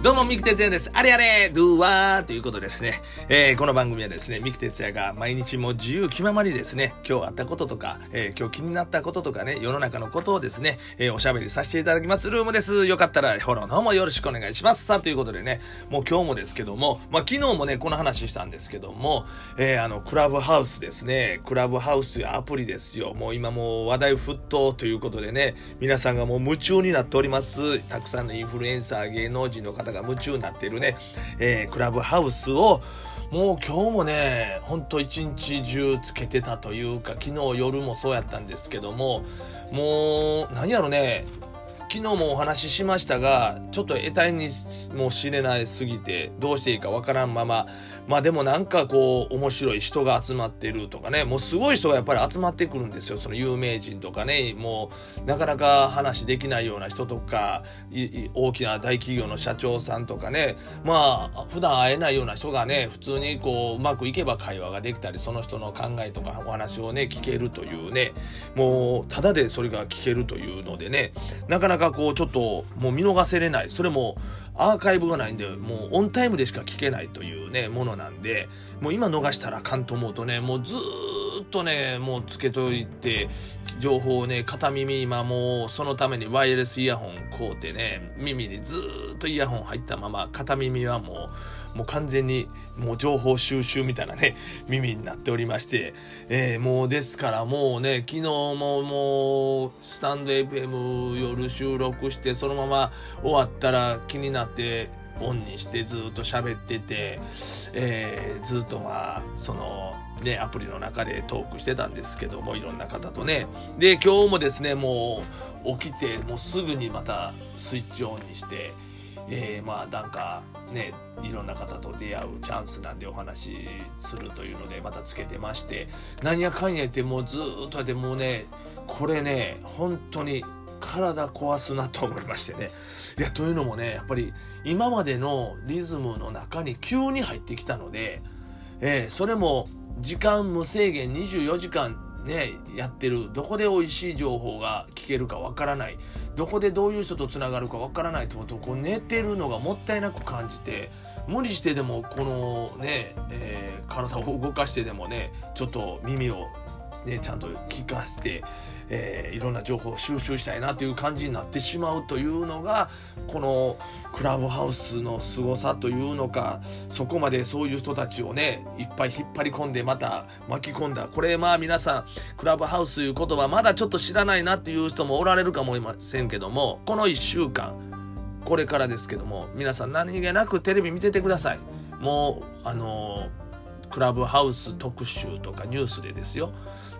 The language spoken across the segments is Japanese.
どうも、三木哲也です。あれあれ、ドゥーワーということですね。えー、この番組はですね、三木哲也が毎日も自由気ままにですね、今日あったこととか、えー、今日気になったこととかね、世の中のことをですね、えー、おしゃべりさせていただきますルームです。よかったらフォローの方もよろしくお願いします。さあ、ということでね、もう今日もですけども、まあ昨日もね、この話したんですけども、えー、あの、クラブハウスですね、クラブハウスやアプリですよ。もう今もう話題沸騰ということでね、皆さんがもう夢中になっております。たくさんのインフルエンサー、芸能人の方が夢中になっているね、えー、クラブハウスを、もう今日もね、ほんと一日中つけてたというか、昨日夜もそうやったんですけども、もう、何やろね、昨日もお話ししましたが、ちょっと得体にも知れないすぎて、どうしていいかわからんまま、まあでもなんかこう、面白い人が集まってるとかね、もうすごい人がやっぱり集まってくるんですよ。その有名人とかね、もう、なかなか話できないような人とか、大きな大企業の社長さんとかね、まあ、普段会えないような人がね、普通にこう、うまくいけば会話ができたり、その人の考えとかお話をね、聞けるというね、もう、ただでそれが聞けるというのでね、なかなかかこうちょっともう見逃せれない。それもアーカイブがないんでもうオンタイムでしか聞けないというねものなんでもう今逃したらあかんと思うとねもうずっととねもうつけといて情報をね片耳今もうそのためにワイヤレスイヤホン買うてね耳にずっとイヤホン入ったまま片耳はもうもう完全にもう情報収集みたいなね、耳になっておりまして、えー、もうですからもうね、昨日ももう、スタンド FM 夜収録して、そのまま終わったら気になって、オンにしてずっと喋ってて、えー、ずっとまあ、その、ね、アプリの中でトークしてたんですけども、いろんな方とね。で、今日もですね、もう起きて、もうすぐにまたスイッチオンにして、えー、まあなんかねいろんな方と出会うチャンスなんでお話しするというのでまたつけてましてなんやかんや言ってもうずっとやってもうねこれね本当に体壊すなと思いましてね。いやというのもねやっぱり今までのリズムの中に急に入ってきたので、えー、それも時間無制限24時間ね、やってる。どこで美味しい情報が聞けるかわからない。どこでどういう人とつながるかわからないととこう寝てるのがもったいなく感じて無理してでもこのね、えー、体を動かしてでもねちょっと耳をねちゃんと聞かせてえー、いろんな情報を収集したいなという感じになってしまうというのがこのクラブハウスの凄さというのかそこまでそういう人たちをねいっぱい引っ張り込んでまた巻き込んだ。これまあ皆さんクラブハウスという言葉まだちょっと知らないなっていう人もおられるかもしれませんけどもこの1週間これからですけども皆さん何気なくテレビ見ててください。もうあのクラブハウス特集とかニュースでですよ。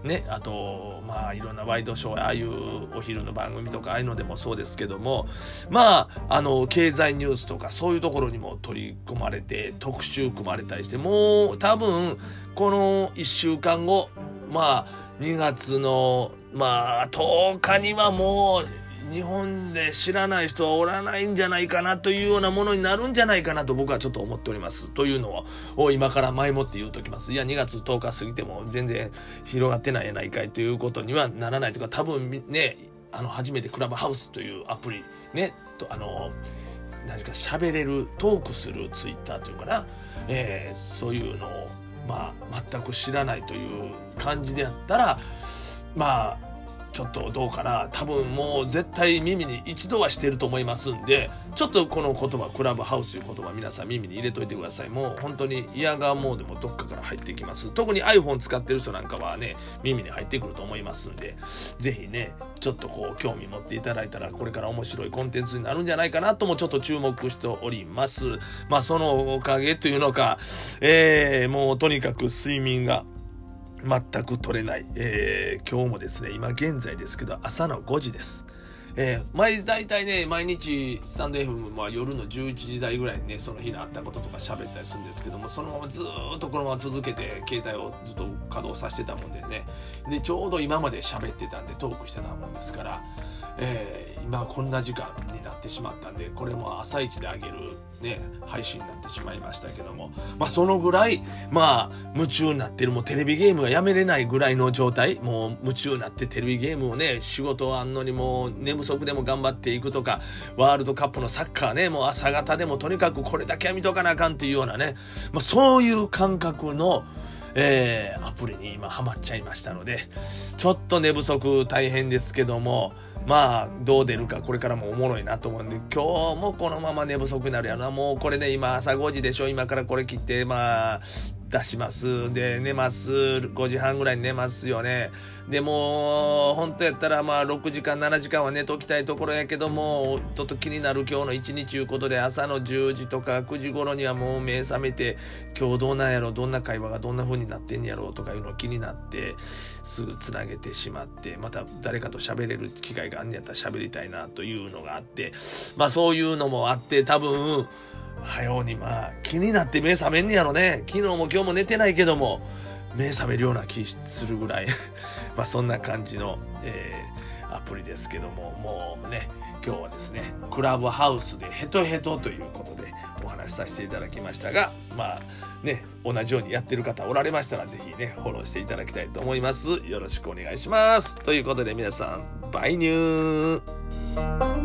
ね、あと、まあ、いろんなワイドショー、ああいうお昼の番組とか、ああいうのでもそうですけども、まあ、あの、経済ニュースとか、そういうところにも取り込まれて、特集組まれたりして、もう、多分、この1週間後、まあ、2月の、まあ、10日にはもう、日本で知らない人はおらないんじゃないかなというようなものになるんじゃないかなと僕はちょっと思っております。というのを今から前もって言うときます。いや、2月10日過ぎても全然広がってないやないかいということにはならないとか、多分ね、あの、初めてクラブハウスというアプリ、ね、とあの、何か喋れる、トークするツイッターというかな、えー、そういうのを、まあ、全く知らないという感じであったら、まあ、ちょっとどうかな。多分もう絶対耳に一度はしてると思いますんでちょっとこの言葉クラブハウスという言葉皆さん耳に入れといてください。もう本当に嫌がモードもどっかから入ってきます。特に iPhone 使ってる人なんかはね耳に入ってくると思いますんで是非ねちょっとこう興味持っていただいたらこれから面白いコンテンツになるんじゃないかなともちょっと注目しております。まあそのおかげというのかえー、もうとにかく睡眠が全く取れない、えー、今日もですね、今現在ですけど、朝の5時です。えー、毎大体ね、毎日、スタンド FM は夜の11時台ぐらいにね、その日のあったこととか喋ったりするんですけども、そのままずっとこのまま続けて、携帯をずっと稼働させてたもんでね、で、ちょうど今まで喋ってたんで、トークしてたもんですから、えー、今こんな時間になってしまったんでこれも朝一であげるね配信になってしまいましたけどもまあそのぐらいまあ夢中になってるもうテレビゲームがやめれないぐらいの状態もう夢中になってテレビゲームをね仕事あんのにもう寝不足でも頑張っていくとかワールドカップのサッカーねもう朝方でもとにかくこれだけは見とかなあかんっていうようなね、まあ、そういう感覚のえー、アプリに今ハマっちゃいましたので、ちょっと寝不足大変ですけども、まあ、どう出るかこれからもおもろいなと思うんで、今日もこのまま寝不足になるやな。もうこれで今朝5時でしょ今からこれ切って、まあ、出します。で、寝ます。5時半ぐらいに寝ますよね。でもう、本当やったらまあ6時間、7時間は寝ときたいところやけども、ちょっと気になる今日の一日いうことで、朝の10時とか9時頃にはもう目覚めて、今日どうなんやろ、どんな会話がどんな風になってんやろうとかいうのを気になって、すぐつなげてしまって、また誰かと喋れる機会があんねやったら喋りたいなというのがあって、まあそういうのもあって、多分、はようにまあ気になって目覚めんねやろね。昨日も今日も寝てないけども目覚めるような気するぐらい。まあそんな感じの、えー、アプリですけども。もうね今日はですねクラブハウスでヘトヘトということでお話しさせていただきましたがまあね同じようにやってる方おられましたら是非ねフォローしていただきたいと思います。よろしくお願いします。ということで皆さんバイニュー。